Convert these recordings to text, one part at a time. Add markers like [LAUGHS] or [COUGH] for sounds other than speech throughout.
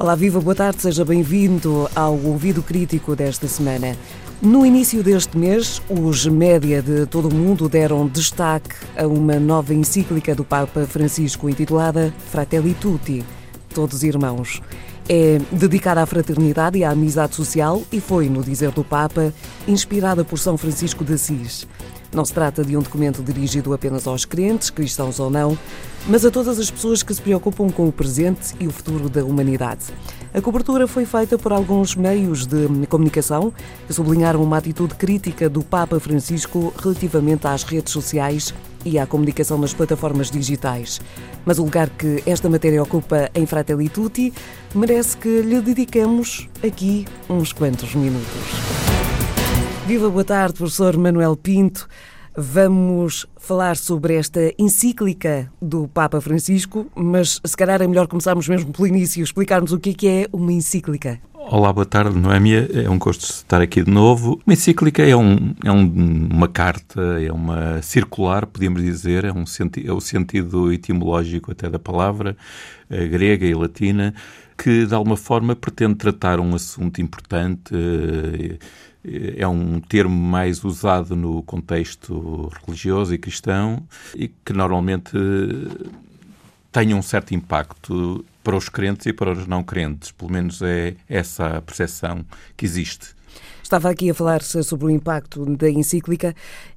Olá, viva, boa tarde, seja bem-vindo ao Ouvido Crítico desta semana. No início deste mês, os média de todo o mundo deram destaque a uma nova encíclica do Papa Francisco intitulada Fratelli Tutti, Todos Irmãos. É dedicada à fraternidade e à amizade social e foi, no dizer do Papa, inspirada por São Francisco de Assis. Não se trata de um documento dirigido apenas aos crentes, cristãos ou não, mas a todas as pessoas que se preocupam com o presente e o futuro da humanidade. A cobertura foi feita por alguns meios de comunicação que sublinharam uma atitude crítica do Papa Francisco relativamente às redes sociais e à comunicação nas plataformas digitais. Mas o lugar que esta matéria ocupa em Fratelli Tutti merece que lhe dediquemos aqui uns quantos minutos. Viva, boa tarde, professor Manuel Pinto. Vamos falar sobre esta encíclica do Papa Francisco, mas se calhar é melhor começarmos mesmo pelo início, explicarmos o que é, é uma encíclica. Olá, boa tarde, Noémia. É um gosto estar aqui de novo. Uma encíclica é, um, é um, uma carta, é uma circular, podíamos dizer, é, um senti é o sentido etimológico até da palavra, eh, grega e latina, que de alguma forma pretende tratar um assunto importante. Eh, é um termo mais usado no contexto religioso e cristão e que normalmente tem um certo impacto para os crentes e para os não crentes. Pelo menos é essa a percepção que existe. Estava aqui a falar sobre o impacto da encíclica.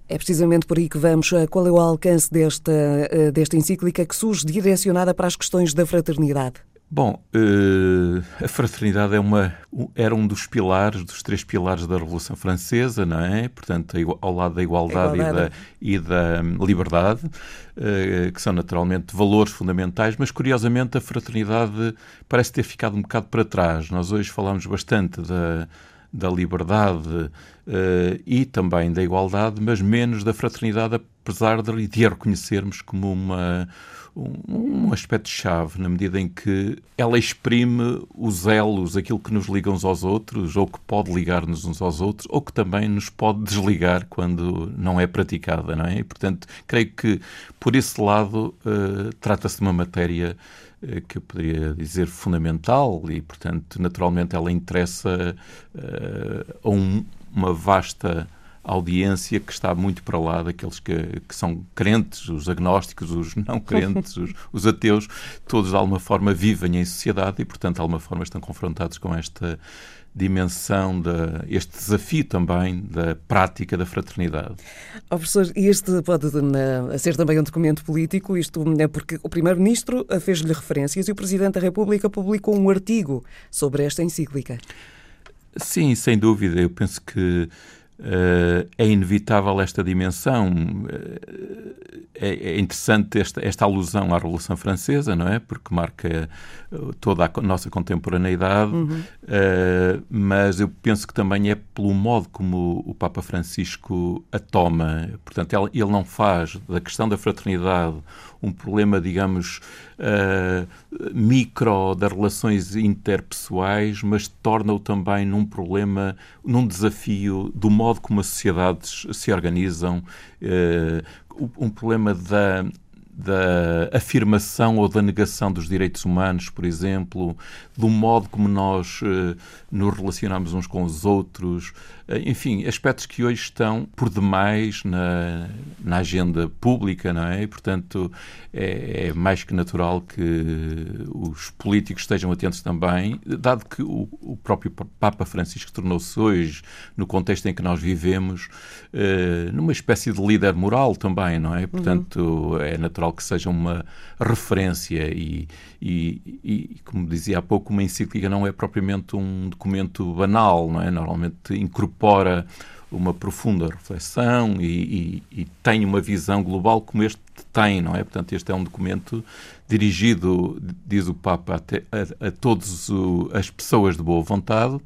É precisamente por aí que vamos. Qual é o alcance desta, eh, desta encíclica que surge direcionada para as questões da fraternidade? Bom, uh, a fraternidade é uma, era um dos pilares, dos três pilares da Revolução Francesa, não é? Portanto, ao lado da igualdade, igualdade. E, da, e da hum, liberdade, uh, que são naturalmente valores fundamentais, mas curiosamente a fraternidade parece ter ficado um bocado para trás. Nós hoje falamos bastante da, da liberdade uh, e também da igualdade, mas menos da fraternidade, apesar de, de a reconhecermos como uma um, um aspecto-chave na medida em que ela exprime os elos, aquilo que nos liga uns aos outros, ou que pode ligar-nos uns aos outros, ou que também nos pode desligar quando não é praticada, não é? E, portanto, creio que por esse lado uh, trata-se de uma matéria que eu poderia dizer fundamental e, portanto, naturalmente ela interessa uh, a um, uma vasta audiência que está muito para lá daqueles que, que são crentes, os agnósticos, os não [LAUGHS] crentes, os, os, ateus, todos de alguma forma vivem em sociedade e, portanto, de alguma forma estão confrontados com esta dimensão, de, este desafio também da prática da fraternidade. Oh, professor, e este pode ser também um documento político, isto é porque o Primeiro-Ministro fez-lhe referências e o Presidente da República publicou um artigo sobre esta encíclica. Sim, sem dúvida. Eu penso que é inevitável esta dimensão. Uh, é, é, interessante esta, esta, alusão à Revolução Francesa, não é? Porque marca toda a nossa contemporaneidade, uhum. uh, mas eu penso que também é pelo modo como o Papa Francisco a toma. Portanto, ele, ele não faz da questão da fraternidade um problema, digamos, uh, micro das relações interpessoais, mas torna-o também num problema, num desafio do modo como as sociedades se organizam, uh, um problema da da afirmação ou da negação dos direitos humanos, por exemplo, do modo como nós uh, nos relacionamos uns com os outros, uh, enfim, aspectos que hoje estão por demais na, na agenda pública, não é? E, portanto, é, é, mais que natural que os políticos estejam atentos também, dado que o, o próprio Papa Francisco tornou-se hoje, no contexto em que nós vivemos, uh, numa espécie de líder moral também, não é? Portanto, uhum. é natural que seja uma referência e, e, e, como dizia há pouco, uma encíclica não é propriamente um documento banal, não é? Normalmente incorpora uma profunda reflexão e, e, e, tem uma visão global como este tem, não é? Portanto, este é um documento dirigido, diz o Papa, a, a, a todas as pessoas de boa vontade,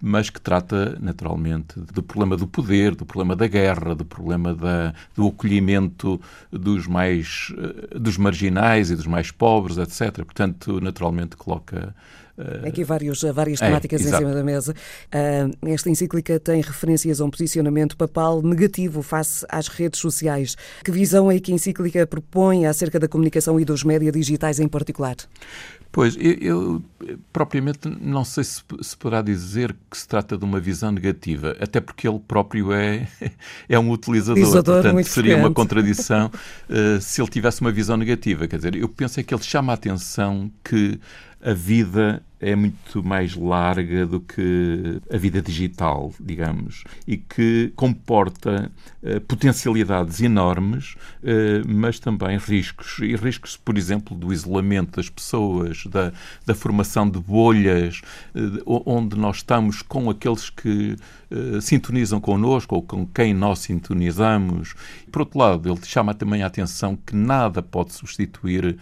mas que trata naturalmente do problema do poder, do problema da guerra, do problema da, do acolhimento dos mais eh, dos marginais e dos mais pobres, etc. Portanto, naturalmente coloca Aqui vários, várias é, temáticas é, em cima da mesa. Uh, esta encíclica tem referências a um posicionamento papal negativo face às redes sociais. Que visão é que a encíclica propõe acerca da comunicação e dos médias digitais em particular? Pois, eu, eu, propriamente não sei se, se poderá dizer que se trata de uma visão negativa, até porque ele próprio é, [LAUGHS] é um utilizador, utilizador portanto seria uma contradição uh, [LAUGHS] se ele tivesse uma visão negativa. Quer dizer, eu penso é que ele chama a atenção que a vida é muito mais larga do que a vida digital, digamos, e que comporta uh, potencialidades enormes, uh, mas também riscos. E riscos, por exemplo, do isolamento das pessoas, da, da formação de bolhas, uh, onde nós estamos com aqueles que sintonizam connosco ou com quem nós sintonizamos. Por outro lado, ele chama também a atenção que nada pode substituir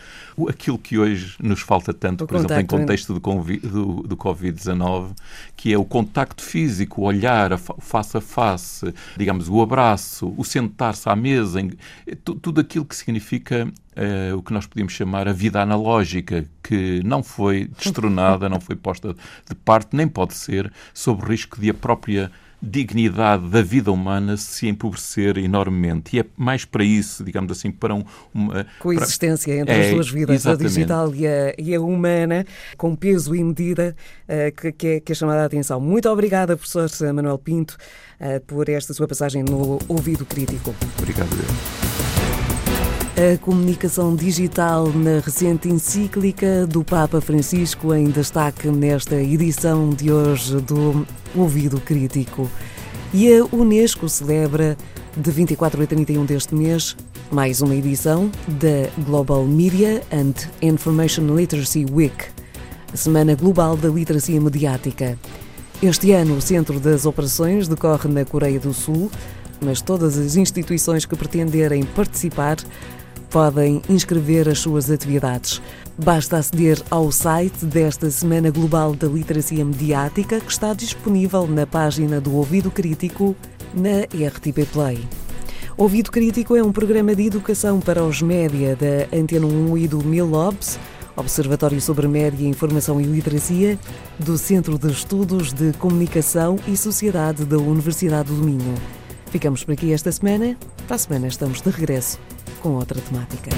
aquilo que hoje nos falta tanto, o por exemplo, em contexto de convívio do, do Covid-19, que é o contacto físico, o olhar face a face, digamos, o abraço, o sentar-se à mesa, em, tudo aquilo que significa eh, o que nós podíamos chamar a vida analógica, que não foi destronada, não foi posta de parte, nem pode ser, sob risco de a própria dignidade da vida humana se empobrecer enormemente. E é mais para isso, digamos assim, para um, uma... Coexistência para... entre é, as duas vidas, exatamente. a digital e a, e a, humana, com peso e medida, uh, que, que, é, que é chamada a atenção. Muito obrigada, professor Manuel Pinto, uh, por esta sua passagem no Ouvido Crítico. Obrigado. A comunicação digital na recente encíclica do Papa Francisco em destaque nesta edição de hoje do Ouvido Crítico. E a Unesco celebra de 24 a 31 deste mês mais uma edição da Global Media and Information Literacy Week, a Semana Global da Literacia Mediática. Este ano, o centro das operações decorre na Coreia do Sul, mas todas as instituições que pretenderem participar podem inscrever as suas atividades. Basta aceder ao site desta Semana Global da Literacia Mediática, que está disponível na página do Ouvido Crítico na RTP Play. Ouvido Crítico é um programa de educação para os média da Antena 1 e do Milobs, Observatório sobre Média, Informação e Literacia, do Centro de Estudos de Comunicação e Sociedade da Universidade do Minho. Ficamos por aqui esta semana. Para a semana estamos de regresso com outra temática.